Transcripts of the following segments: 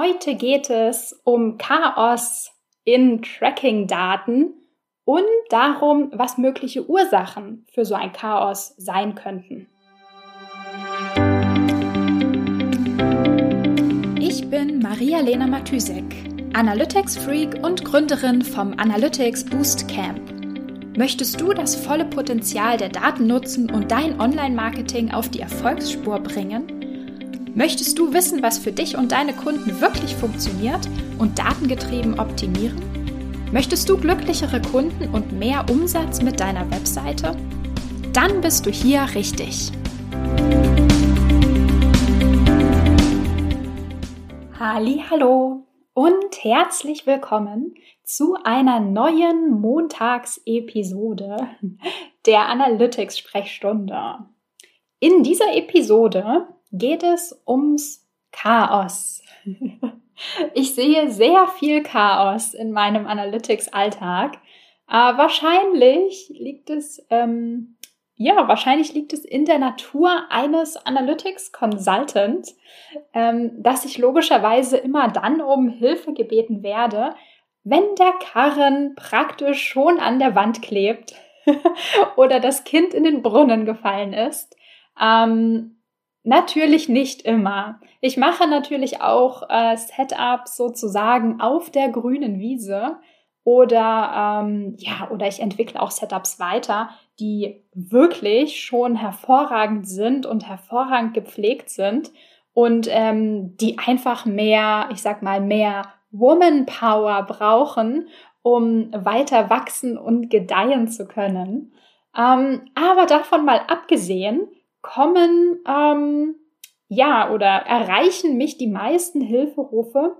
Heute geht es um Chaos in Tracking-Daten und darum, was mögliche Ursachen für so ein Chaos sein könnten. Ich bin Maria-Lena Matysek, Analytics-Freak und Gründerin vom Analytics Boost Camp. Möchtest du das volle Potenzial der Daten nutzen und dein Online-Marketing auf die Erfolgsspur bringen? Möchtest du wissen, was für dich und deine Kunden wirklich funktioniert und datengetrieben optimieren? Möchtest du glücklichere Kunden und mehr Umsatz mit deiner Webseite? Dann bist du hier richtig. Hallo und herzlich willkommen zu einer neuen Montagsepisode der Analytics Sprechstunde. In dieser Episode geht es ums Chaos. Ich sehe sehr viel Chaos in meinem Analytics-Alltag. Äh, wahrscheinlich liegt es, ähm, ja, wahrscheinlich liegt es in der Natur eines Analytics Consultant, ähm, dass ich logischerweise immer dann um Hilfe gebeten werde, wenn der Karren praktisch schon an der Wand klebt oder das Kind in den Brunnen gefallen ist. Ähm, Natürlich nicht immer. Ich mache natürlich auch äh, Setups sozusagen auf der grünen Wiese oder ähm, ja, oder ich entwickle auch Setups weiter, die wirklich schon hervorragend sind und hervorragend gepflegt sind und ähm, die einfach mehr, ich sag mal, mehr Woman Power brauchen, um weiter wachsen und gedeihen zu können. Ähm, aber davon mal abgesehen, kommen, ähm, ja, oder erreichen mich die meisten Hilferufe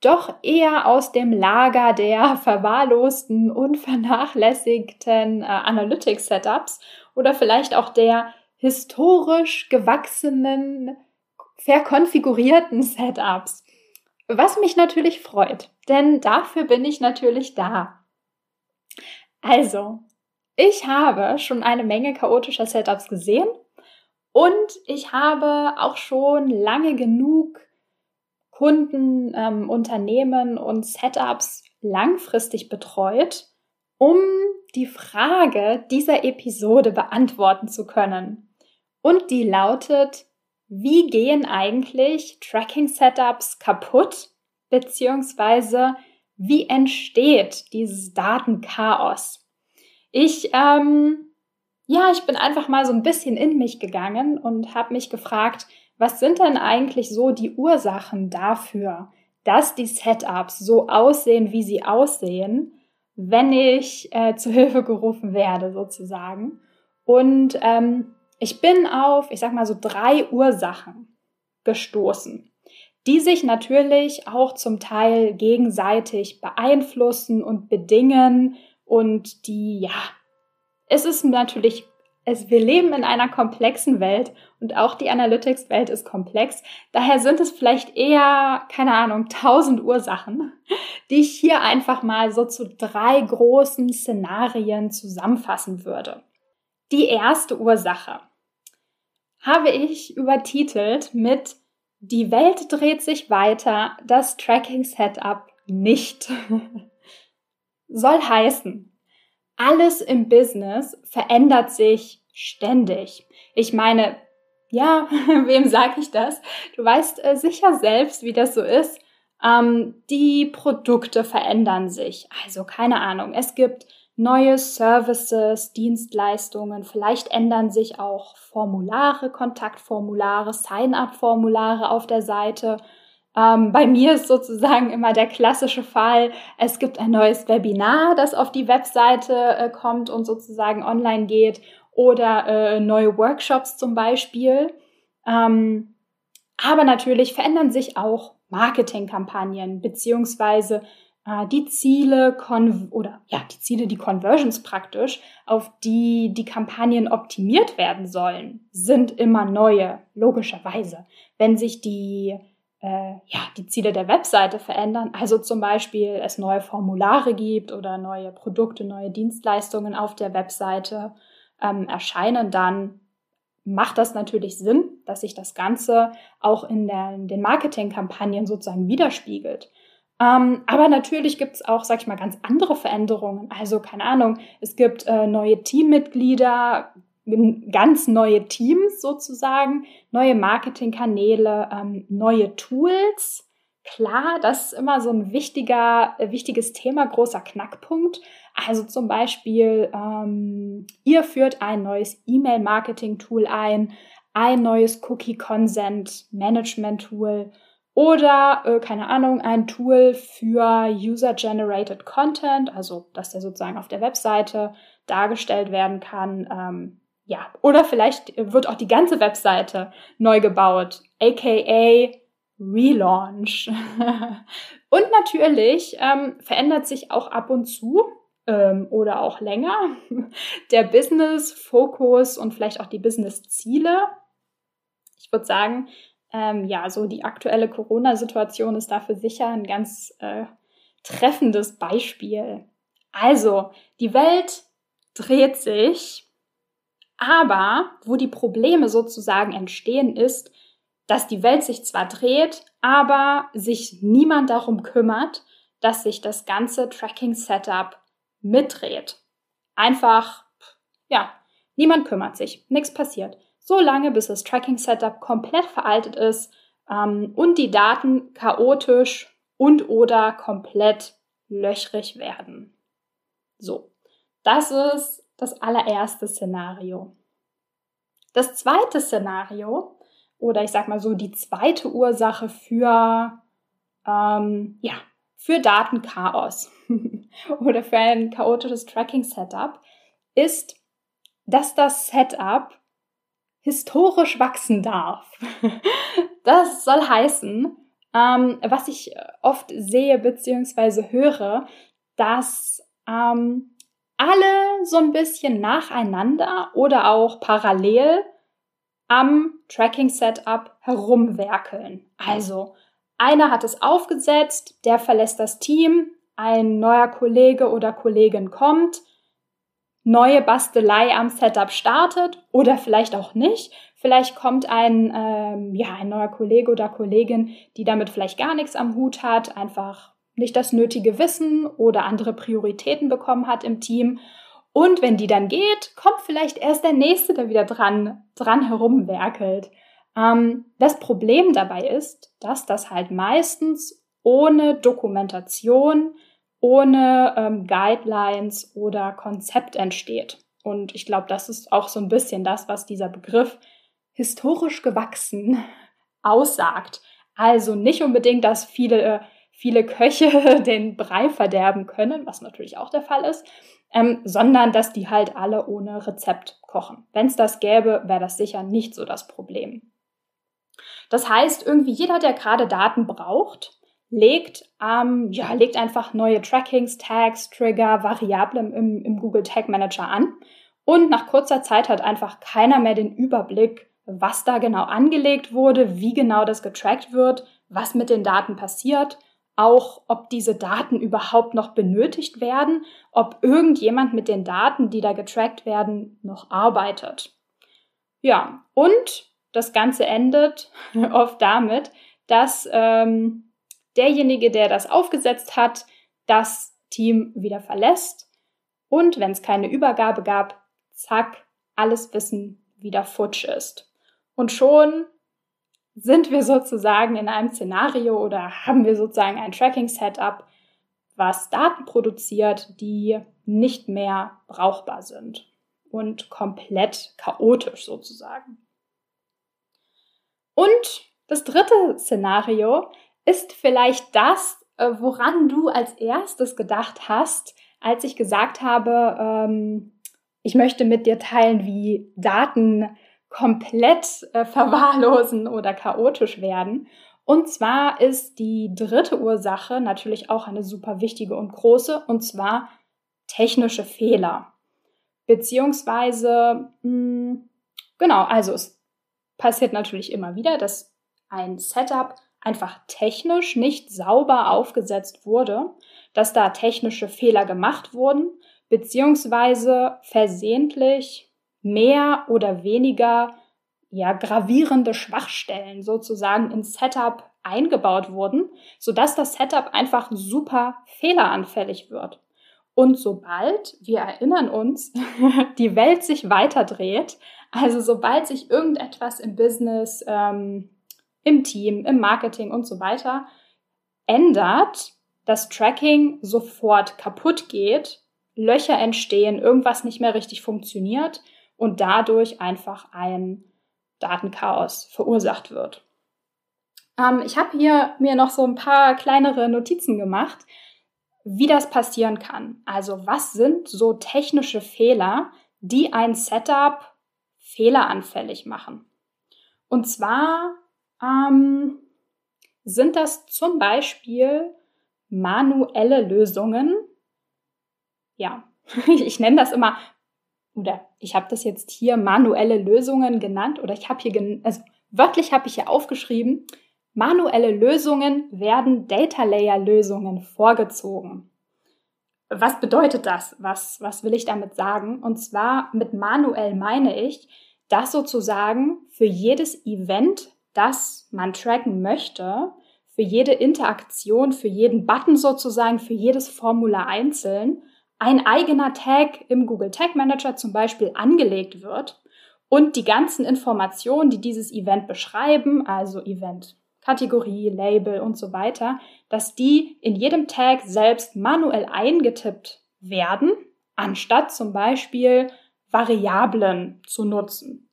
doch eher aus dem Lager der verwahrlosten und vernachlässigten äh, Analytics-Setups oder vielleicht auch der historisch gewachsenen, verkonfigurierten Setups. Was mich natürlich freut, denn dafür bin ich natürlich da. Also, ich habe schon eine Menge chaotischer Setups gesehen und ich habe auch schon lange genug Kunden, ähm, Unternehmen und Setups langfristig betreut, um die Frage dieser Episode beantworten zu können. Und die lautet, wie gehen eigentlich Tracking-Setups kaputt, beziehungsweise wie entsteht dieses Datenchaos? Ich ähm, ja, ich bin einfach mal so ein bisschen in mich gegangen und habe mich gefragt, was sind denn eigentlich so die Ursachen dafür, dass die Setups so aussehen, wie sie aussehen, wenn ich äh, zu Hilfe gerufen werde, sozusagen. Und ähm, ich bin auf, ich sag mal so drei Ursachen gestoßen, die sich natürlich auch zum Teil gegenseitig beeinflussen und bedingen und die ja es ist natürlich, es, wir leben in einer komplexen Welt und auch die Analytics-Welt ist komplex. Daher sind es vielleicht eher, keine Ahnung, tausend Ursachen, die ich hier einfach mal so zu drei großen Szenarien zusammenfassen würde. Die erste Ursache habe ich übertitelt mit Die Welt dreht sich weiter, das Tracking-Setup nicht. Soll heißen, alles im Business verändert sich ständig. Ich meine, ja, wem sage ich das? Du weißt äh, sicher selbst, wie das so ist. Ähm, die Produkte verändern sich. Also keine Ahnung, es gibt neue Services, Dienstleistungen, vielleicht ändern sich auch Formulare, Kontaktformulare, Sign-up-Formulare auf der Seite. Ähm, bei mir ist sozusagen immer der klassische Fall, es gibt ein neues Webinar, das auf die Webseite äh, kommt und sozusagen online geht oder äh, neue Workshops zum Beispiel. Ähm, aber natürlich verändern sich auch Marketingkampagnen beziehungsweise äh, die Ziele oder ja die Ziele, die Conversions praktisch, auf die die Kampagnen optimiert werden sollen, sind immer neue logischerweise. Wenn sich die äh, ja, die Ziele der Webseite verändern. Also zum Beispiel es neue Formulare gibt oder neue Produkte, neue Dienstleistungen auf der Webseite ähm, erscheinen, dann macht das natürlich Sinn, dass sich das Ganze auch in, der, den Marketingkampagnen sozusagen widerspiegelt. Ähm, aber natürlich gibt es auch, sag ich mal, ganz andere Veränderungen. Also keine Ahnung, es gibt äh, neue Teammitglieder, ganz neue Teams sozusagen, neue Marketingkanäle, ähm, neue Tools. Klar, das ist immer so ein wichtiger, äh, wichtiges Thema, großer Knackpunkt. Also zum Beispiel, ähm, ihr führt ein neues E-Mail-Marketing-Tool ein, ein neues Cookie-Consent-Management-Tool oder, äh, keine Ahnung, ein Tool für User-Generated Content, also dass der sozusagen auf der Webseite dargestellt werden kann. Ähm, ja, oder vielleicht wird auch die ganze Webseite neu gebaut, aka Relaunch. und natürlich ähm, verändert sich auch ab und zu ähm, oder auch länger der Business-Fokus und vielleicht auch die Business-Ziele. Ich würde sagen, ähm, ja, so die aktuelle Corona-Situation ist dafür sicher ein ganz äh, treffendes Beispiel. Also, die Welt dreht sich, aber wo die Probleme sozusagen entstehen, ist, dass die Welt sich zwar dreht, aber sich niemand darum kümmert, dass sich das ganze Tracking-Setup mitdreht. Einfach, ja, niemand kümmert sich, nichts passiert so lange, bis das Tracking-Setup komplett veraltet ist ähm, und die Daten chaotisch und oder komplett löchrig werden. So, das ist das allererste Szenario. Das zweite Szenario, oder ich sag mal so die zweite Ursache für, ähm, ja, für Datenchaos oder für ein chaotisches Tracking-Setup, ist, dass das Setup historisch wachsen darf. Das soll heißen, ähm, was ich oft sehe bzw. höre, dass ähm, alle so ein bisschen nacheinander oder auch parallel am Tracking-Setup herumwerkeln. Also, einer hat es aufgesetzt, der verlässt das Team, ein neuer Kollege oder Kollegin kommt, neue Bastelei am Setup startet oder vielleicht auch nicht. Vielleicht kommt ein, ähm, ja, ein neuer Kollege oder Kollegin, die damit vielleicht gar nichts am Hut hat, einfach nicht das nötige Wissen oder andere Prioritäten bekommen hat im Team. Und wenn die dann geht, kommt vielleicht erst der nächste, der wieder dran, dran herumwerkelt. Ähm, das Problem dabei ist, dass das halt meistens ohne Dokumentation ohne ähm, Guidelines oder Konzept entsteht. Und ich glaube, das ist auch so ein bisschen das, was dieser Begriff historisch gewachsen aussagt. Also nicht unbedingt, dass viele, viele Köche den Brei verderben können, was natürlich auch der Fall ist, ähm, sondern dass die halt alle ohne Rezept kochen. Wenn es das gäbe, wäre das sicher nicht so das Problem. Das heißt, irgendwie jeder, der gerade Daten braucht, legt, ähm, ja, legt einfach neue Trackings, Tags, Trigger, Variablen im, im Google Tag Manager an. Und nach kurzer Zeit hat einfach keiner mehr den Überblick, was da genau angelegt wurde, wie genau das getrackt wird, was mit den Daten passiert, auch ob diese Daten überhaupt noch benötigt werden, ob irgendjemand mit den Daten, die da getrackt werden, noch arbeitet. Ja, und das Ganze endet oft damit, dass ähm, derjenige, der das aufgesetzt hat, das Team wieder verlässt und wenn es keine Übergabe gab, zack, alles Wissen wieder futsch ist. Und schon sind wir sozusagen in einem Szenario oder haben wir sozusagen ein Tracking-Setup, was Daten produziert, die nicht mehr brauchbar sind und komplett chaotisch sozusagen. Und das dritte Szenario ist vielleicht das, äh, woran du als erstes gedacht hast, als ich gesagt habe, ähm, ich möchte mit dir teilen, wie Daten komplett äh, verwahrlosen oder chaotisch werden. Und zwar ist die dritte Ursache natürlich auch eine super wichtige und große, und zwar technische Fehler. Beziehungsweise, mh, hm, genau, also es passiert natürlich immer wieder, dass ein Setup einfach technisch nicht sauber aufgesetzt wurde, dass da technische Fehler gemacht wurden, beziehungsweise versehentlich mehr oder weniger ja, gravierende Schwachstellen sozusagen ins Setup eingebaut wurden, sodass das Setup einfach super fehleranfällig wird. Und sobald, wir erinnern uns, die Welt sich weiterdreht, also sobald sich irgendetwas im Business, ähm, im Team, im Marketing und so weiter ändert, das Tracking sofort kaputt geht, Löcher entstehen, irgendwas nicht mehr richtig funktioniert und dadurch einfach ein Datenchaos verursacht wird. Ähm, ich habe hier mir noch so ein paar kleinere Notizen gemacht, wie das passieren kann. Also was sind so technische Fehler, die ein Setup fehleranfällig machen? Und zwar ähm, sind das zum Beispiel manuelle Lösungen. Ja, ich nenne das immer oder ich habe das jetzt hier manuelle Lösungen genannt oder ich habe hier, also wörtlich habe ich hier aufgeschrieben, manuelle Lösungen werden Data Layer Lösungen vorgezogen. Was bedeutet das? Was, was will ich damit sagen? Und zwar mit manuell meine ich, dass sozusagen für jedes Event, das man tracken möchte, für jede Interaktion, für jeden Button sozusagen, für jedes Formular einzeln, ein eigener Tag im Google Tag Manager zum Beispiel angelegt wird und die ganzen Informationen, die dieses Event beschreiben, also Event Kategorie, Label und so weiter, dass die in jedem Tag selbst manuell eingetippt werden, anstatt zum Beispiel Variablen zu nutzen.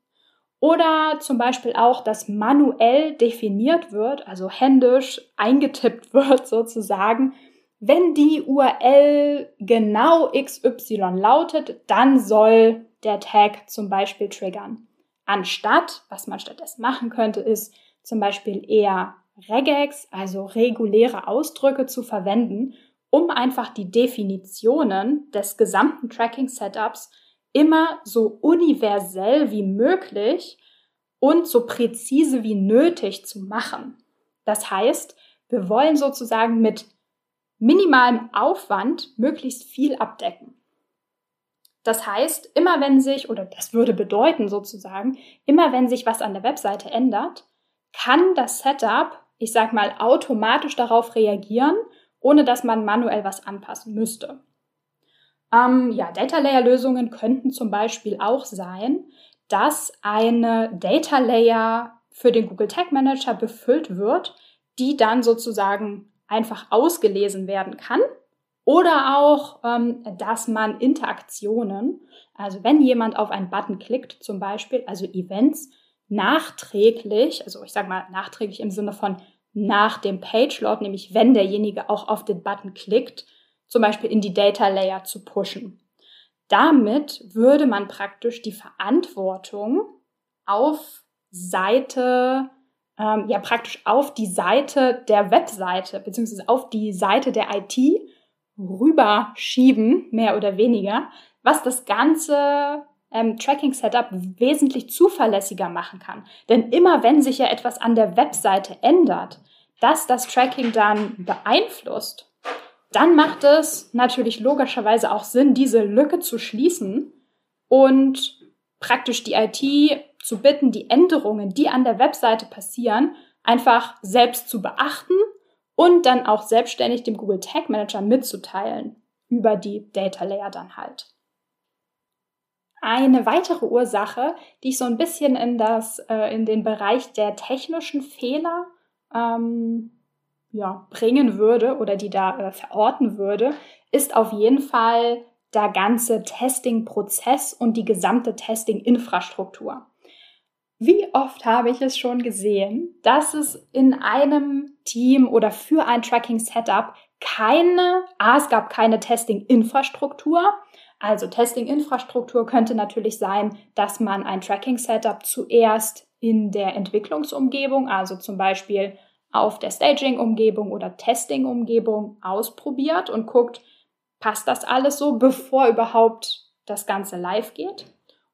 Oder zum Beispiel auch, dass manuell definiert wird, also händisch eingetippt wird sozusagen, wenn die URL genau XY lautet, dann soll der Tag zum Beispiel triggern. Anstatt, was man stattdessen machen könnte, ist zum Beispiel eher Regex, also reguläre Ausdrücke zu verwenden, um einfach die Definitionen des gesamten Tracking-Setups immer so universell wie möglich und so präzise wie nötig zu machen. Das heißt, wir wollen sozusagen mit minimalem Aufwand möglichst viel abdecken. Das heißt, immer wenn sich, oder das würde bedeuten sozusagen, immer wenn sich was an der Webseite ändert, kann das Setup, ich sag mal, automatisch darauf reagieren, ohne dass man manuell was anpassen müsste. Ähm, ja, Data Layer Lösungen könnten zum Beispiel auch sein, dass eine Data Layer für den Google Tag Manager befüllt wird, die dann sozusagen einfach ausgelesen werden kann. Oder auch, ähm, dass man Interaktionen, also wenn jemand auf einen Button klickt, zum Beispiel, also Events, nachträglich, also ich sage mal nachträglich im Sinne von nach dem Page Load, nämlich wenn derjenige auch auf den Button klickt, zum Beispiel in die Data Layer zu pushen. Damit würde man praktisch die Verantwortung auf Seite ähm, ja praktisch auf die Seite der Webseite beziehungsweise auf die Seite der IT rüberschieben, mehr oder weniger, was das ganze ähm, Tracking-Setup wesentlich zuverlässiger machen kann. Denn immer wenn sich ja etwas an der Webseite ändert, das das Tracking dann beeinflusst, dann macht es natürlich logischerweise auch Sinn, diese Lücke zu schließen und praktisch die IT zu bitten, die Änderungen, die an der Webseite passieren, einfach selbst zu beachten und dann auch selbstständig dem Google Tag Manager mitzuteilen über die Data Layer dann halt. Eine weitere Ursache, die ich so ein bisschen in, das, äh, in den Bereich der technischen Fehler ähm, ja, bringen würde oder die da äh, verorten würde, ist auf jeden Fall der ganze Testing-Prozess und die gesamte Testing-Infrastruktur. Wie oft habe ich es schon gesehen, dass es in einem Team oder für ein Tracking-Setup keine, ah, es gab keine Testing-Infrastruktur. Also Testing-Infrastruktur könnte natürlich sein, dass man ein Tracking-Setup zuerst in der Entwicklungsumgebung, also zum Beispiel auf der Staging-Umgebung oder Testing-Umgebung ausprobiert und guckt, passt das alles so, bevor überhaupt das Ganze live geht.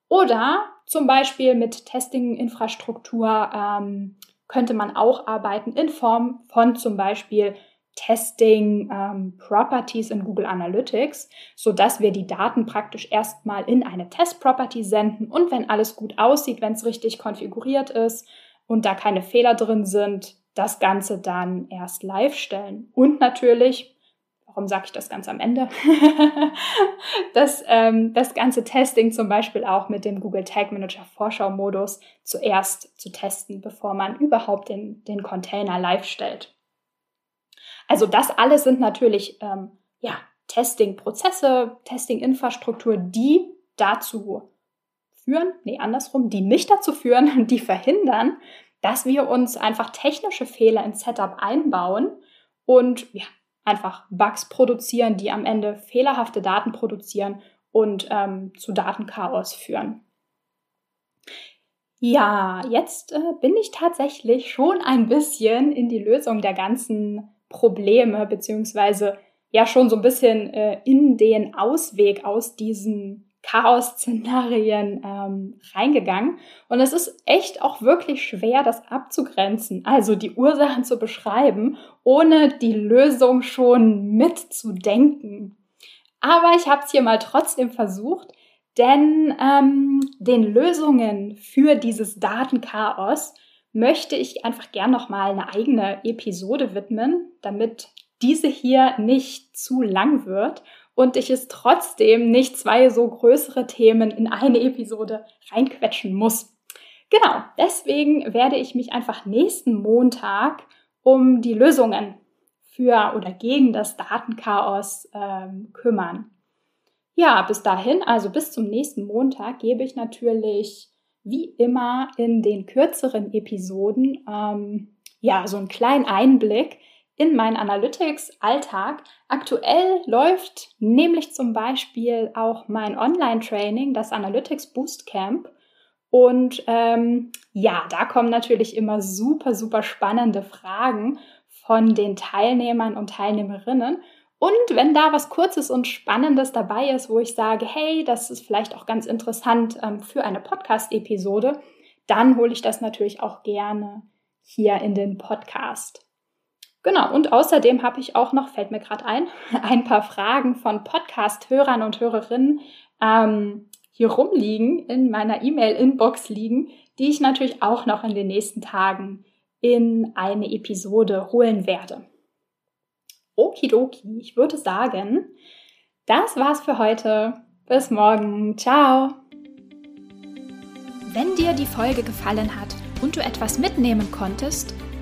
Oder zum Beispiel mit Testing-Infrastruktur ähm, könnte man auch arbeiten in Form von zum Beispiel Testing ähm, Properties in Google Analytics, so dass wir die Daten praktisch erstmal in eine Test Property senden und wenn alles gut aussieht, wenn es richtig konfiguriert ist und da keine Fehler drin sind, das Ganze dann erst live stellen. Und natürlich, warum sage ich das ganz am Ende? das, ähm, das ganze Testing zum Beispiel auch mit dem Google Tag Manager Vorschau-Modus zuerst zu testen, bevor man überhaupt den, den Container live stellt. Also das alles sind natürlich ähm, ja, Testing-Prozesse, Testing-Infrastruktur, die dazu führen, nee, andersrum, die nicht dazu führen, die verhindern, dass wir uns einfach technische Fehler ins Setup einbauen und ja, einfach Bugs produzieren, die am Ende fehlerhafte Daten produzieren und ähm, zu Datenchaos führen. Ja, jetzt äh, bin ich tatsächlich schon ein bisschen in die Lösung der ganzen Probleme, beziehungsweise ja schon so ein bisschen äh, in den Ausweg aus diesen Chaos-Szenarien ähm, reingegangen. Und es ist echt auch wirklich schwer, das abzugrenzen, also die Ursachen zu beschreiben, ohne die Lösung schon mitzudenken. Aber ich habe es hier mal trotzdem versucht, denn ähm, den Lösungen für dieses Datenchaos möchte ich einfach gern noch mal eine eigene Episode widmen, damit diese hier nicht zu lang wird und ich es trotzdem nicht zwei so größere Themen in eine Episode reinquetschen muss. Genau, deswegen werde ich mich einfach nächsten Montag um die Lösungen für oder gegen das Datenchaos ähm, kümmern. Ja, bis dahin, also bis zum nächsten Montag, gebe ich natürlich wie immer in den kürzeren Episoden ähm, ja so einen kleinen Einblick in meinen Analytics-Alltag. Aktuell läuft nämlich zum Beispiel auch mein Online-Training, das Analytics Boostcamp. Und ähm, ja, da kommen natürlich immer super, super spannende Fragen von den Teilnehmern und Teilnehmerinnen. Und wenn da was Kurzes und Spannendes dabei ist, wo ich sage, hey, das ist vielleicht auch ganz interessant ähm, für eine Podcast-Episode, dann hole ich das natürlich auch gerne hier in den Podcast. Genau, und außerdem habe ich auch noch, fällt mir gerade ein, ein paar Fragen von Podcast-Hörern und Hörerinnen ähm, hier rumliegen, in meiner E-Mail-Inbox liegen, die ich natürlich auch noch in den nächsten Tagen in eine Episode holen werde. Okidoki, ich würde sagen, das war's für heute. Bis morgen. Ciao. Wenn dir die Folge gefallen hat und du etwas mitnehmen konntest,